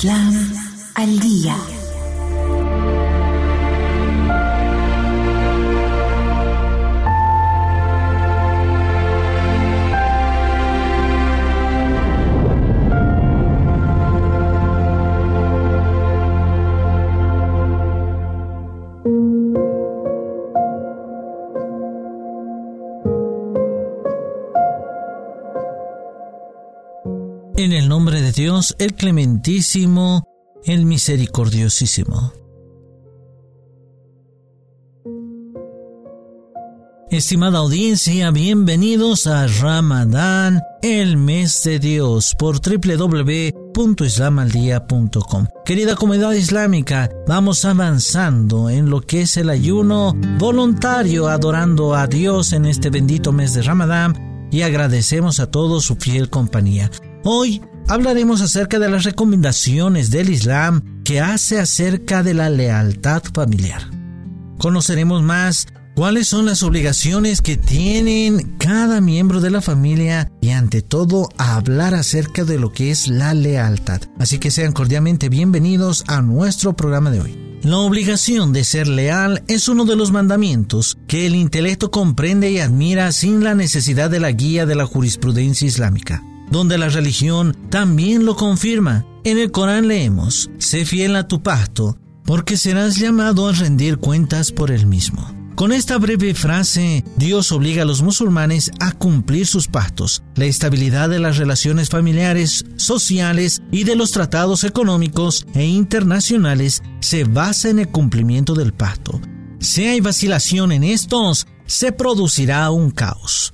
Islam al día. Dios, el clementísimo, el misericordiosísimo. Estimada audiencia, bienvenidos a Ramadán, el mes de Dios, por www.islamaldia.com. Querida comunidad islámica, vamos avanzando en lo que es el ayuno voluntario, adorando a Dios en este bendito mes de Ramadán y agradecemos a todos su fiel compañía. Hoy hablaremos acerca de las recomendaciones del Islam que hace acerca de la lealtad familiar. Conoceremos más cuáles son las obligaciones que tienen cada miembro de la familia y ante todo hablar acerca de lo que es la lealtad. Así que sean cordialmente bienvenidos a nuestro programa de hoy. La obligación de ser leal es uno de los mandamientos que el intelecto comprende y admira sin la necesidad de la guía de la jurisprudencia islámica, donde la religión también lo confirma. En el Corán leemos, sé fiel a tu pacto, porque serás llamado a rendir cuentas por el mismo. Con esta breve frase, Dios obliga a los musulmanes a cumplir sus pactos. La estabilidad de las relaciones familiares, sociales y de los tratados económicos e internacionales se basa en el cumplimiento del pacto. Si hay vacilación en estos, se producirá un caos.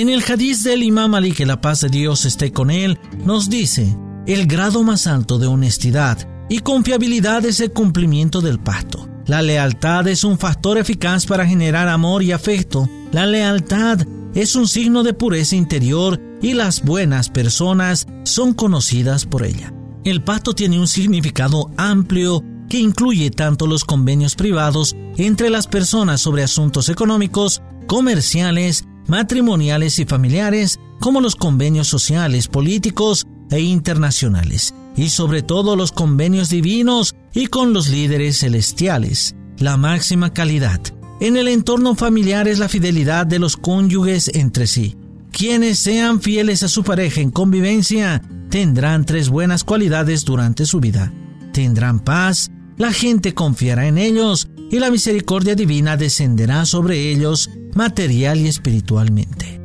En el hadiz del Imam Ali, que la paz de Dios esté con él, nos dice, el grado más alto de honestidad y confiabilidad es el cumplimiento del pacto. La lealtad es un factor eficaz para generar amor y afecto. La lealtad es un signo de pureza interior y las buenas personas son conocidas por ella. El pacto tiene un significado amplio que incluye tanto los convenios privados entre las personas sobre asuntos económicos, comerciales, matrimoniales y familiares, como los convenios sociales, políticos e internacionales y sobre todo los convenios divinos y con los líderes celestiales. La máxima calidad en el entorno familiar es la fidelidad de los cónyuges entre sí. Quienes sean fieles a su pareja en convivencia tendrán tres buenas cualidades durante su vida. Tendrán paz, la gente confiará en ellos y la misericordia divina descenderá sobre ellos material y espiritualmente.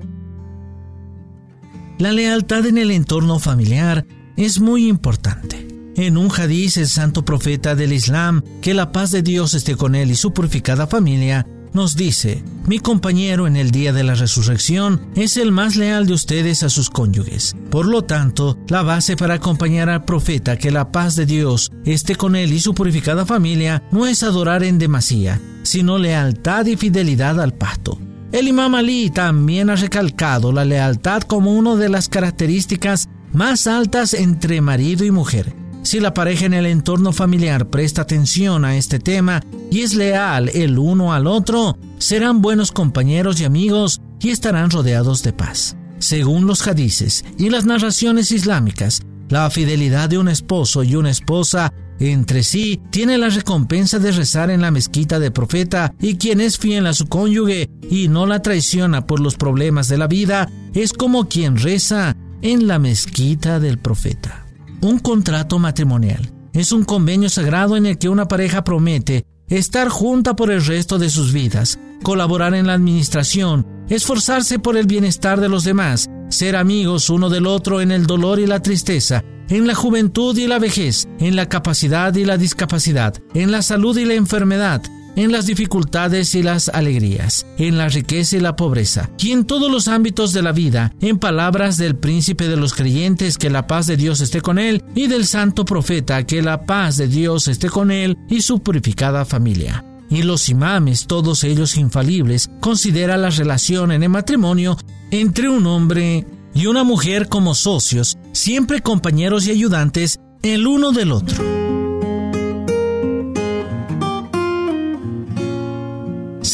La lealtad en el entorno familiar es muy importante. En un hadiz, el santo profeta del Islam, que la paz de Dios esté con él y su purificada familia, nos dice, mi compañero en el día de la resurrección es el más leal de ustedes a sus cónyuges. Por lo tanto, la base para acompañar al profeta que la paz de Dios esté con él y su purificada familia no es adorar en demasía, sino lealtad y fidelidad al pacto. El imam Ali también ha recalcado la lealtad como una de las características más altas entre marido y mujer. Si la pareja en el entorno familiar presta atención a este tema y es leal el uno al otro, serán buenos compañeros y amigos y estarán rodeados de paz. Según los hadices y las narraciones islámicas, la fidelidad de un esposo y una esposa entre sí tiene la recompensa de rezar en la mezquita del profeta y quien es fiel a su cónyuge y no la traiciona por los problemas de la vida es como quien reza en la mezquita del profeta. Un contrato matrimonial. Es un convenio sagrado en el que una pareja promete estar junta por el resto de sus vidas, colaborar en la administración, esforzarse por el bienestar de los demás, ser amigos uno del otro en el dolor y la tristeza, en la juventud y la vejez, en la capacidad y la discapacidad, en la salud y la enfermedad, en las dificultades y las alegrías, en la riqueza y la pobreza, y en todos los ámbitos de la vida, en palabras del príncipe de los creyentes, que la paz de Dios esté con él, y del santo profeta, que la paz de Dios esté con él y su purificada familia. Y los imames, todos ellos infalibles, considera la relación en el matrimonio entre un hombre y una mujer como socios, siempre compañeros y ayudantes el uno del otro.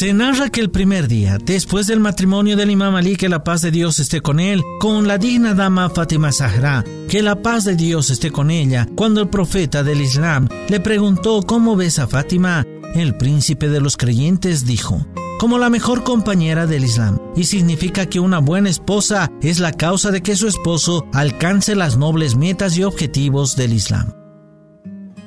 Se narra que el primer día, después del matrimonio del imam Ali, que la paz de Dios esté con él, con la digna dama Fátima Zahra, que la paz de Dios esté con ella, cuando el profeta del Islam le preguntó cómo ves a Fátima, el príncipe de los creyentes dijo, como la mejor compañera del Islam, y significa que una buena esposa es la causa de que su esposo alcance las nobles metas y objetivos del Islam.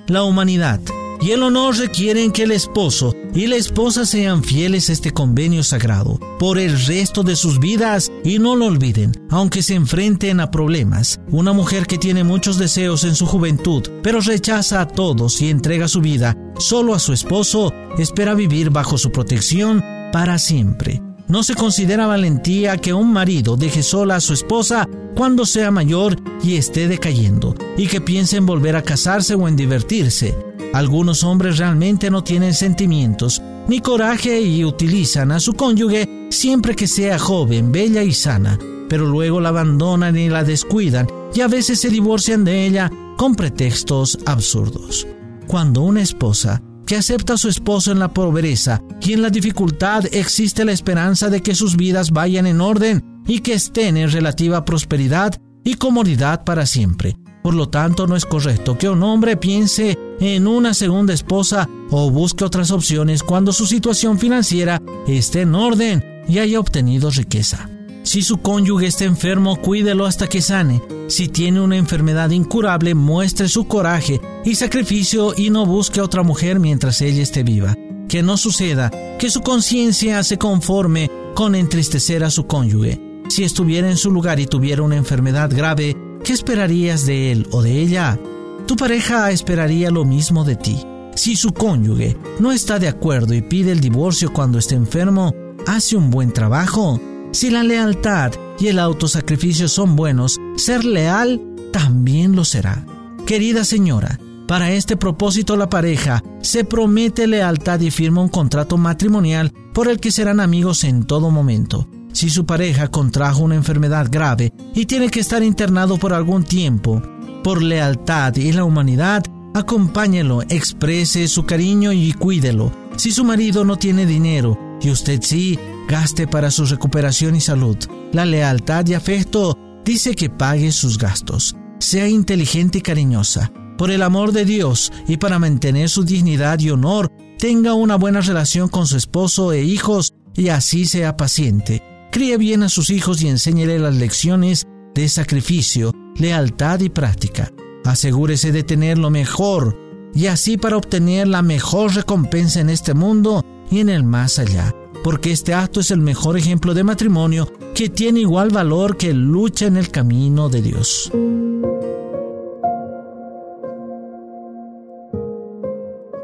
La humanidad y el honor requieren que el esposo y la esposa sean fieles a este convenio sagrado por el resto de sus vidas y no lo olviden, aunque se enfrenten a problemas. Una mujer que tiene muchos deseos en su juventud, pero rechaza a todos y entrega su vida solo a su esposo, espera vivir bajo su protección para siempre. No se considera valentía que un marido deje sola a su esposa cuando sea mayor y esté decayendo, y que piense en volver a casarse o en divertirse. Algunos hombres realmente no tienen sentimientos ni coraje y utilizan a su cónyuge siempre que sea joven, bella y sana, pero luego la abandonan y la descuidan y a veces se divorcian de ella con pretextos absurdos. Cuando una esposa que acepta a su esposo en la pobreza y en la dificultad existe la esperanza de que sus vidas vayan en orden y que estén en relativa prosperidad y comodidad para siempre. Por lo tanto, no es correcto que un hombre piense en una segunda esposa o busque otras opciones cuando su situación financiera esté en orden y haya obtenido riqueza. Si su cónyuge está enfermo, cuídelo hasta que sane. Si tiene una enfermedad incurable, muestre su coraje y sacrificio y no busque a otra mujer mientras ella esté viva. Que no suceda que su conciencia se conforme con entristecer a su cónyuge. Si estuviera en su lugar y tuviera una enfermedad grave, ¿Qué esperarías de él o de ella? Tu pareja esperaría lo mismo de ti. Si su cónyuge no está de acuerdo y pide el divorcio cuando esté enfermo, hace un buen trabajo. Si la lealtad y el autosacrificio son buenos, ser leal también lo será. Querida señora, para este propósito la pareja se promete lealtad y firma un contrato matrimonial por el que serán amigos en todo momento. Si su pareja contrajo una enfermedad grave y tiene que estar internado por algún tiempo, por lealtad y la humanidad, acompáñelo, exprese su cariño y cuídelo. Si su marido no tiene dinero y usted sí, gaste para su recuperación y salud. La lealtad y afecto dice que pague sus gastos. Sea inteligente y cariñosa. Por el amor de Dios y para mantener su dignidad y honor, tenga una buena relación con su esposo e hijos y así sea paciente. Críe bien a sus hijos y enséñele las lecciones de sacrificio, lealtad y práctica. Asegúrese de tener lo mejor y así para obtener la mejor recompensa en este mundo y en el más allá, porque este acto es el mejor ejemplo de matrimonio que tiene igual valor que lucha en el camino de Dios.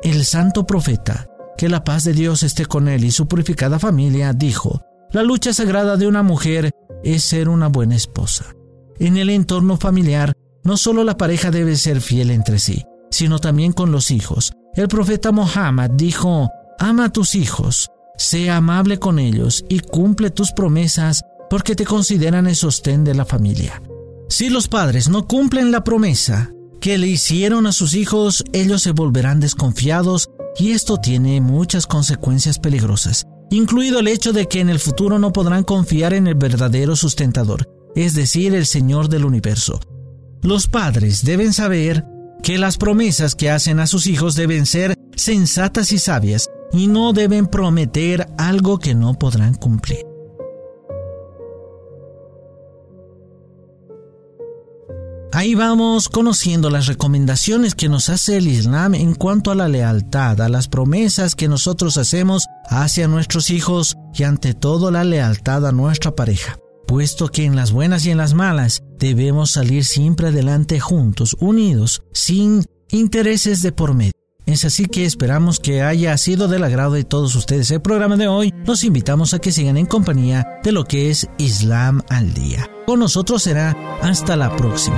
El santo profeta, que la paz de Dios esté con él y su purificada familia, dijo, la lucha sagrada de una mujer es ser una buena esposa. En el entorno familiar, no solo la pareja debe ser fiel entre sí, sino también con los hijos. El profeta Mohammed dijo, ama a tus hijos, sea amable con ellos y cumple tus promesas porque te consideran el sostén de la familia. Si los padres no cumplen la promesa que le hicieron a sus hijos, ellos se volverán desconfiados y esto tiene muchas consecuencias peligrosas incluido el hecho de que en el futuro no podrán confiar en el verdadero sustentador, es decir, el Señor del universo. Los padres deben saber que las promesas que hacen a sus hijos deben ser sensatas y sabias, y no deben prometer algo que no podrán cumplir. Ahí vamos conociendo las recomendaciones que nos hace el Islam en cuanto a la lealtad, a las promesas que nosotros hacemos hacia nuestros hijos y ante todo la lealtad a nuestra pareja, puesto que en las buenas y en las malas debemos salir siempre adelante juntos, unidos, sin intereses de por medio. Es así que esperamos que haya sido del agrado de todos ustedes el programa de hoy. Los invitamos a que sigan en compañía de lo que es Islam al día. Con nosotros será hasta la próxima.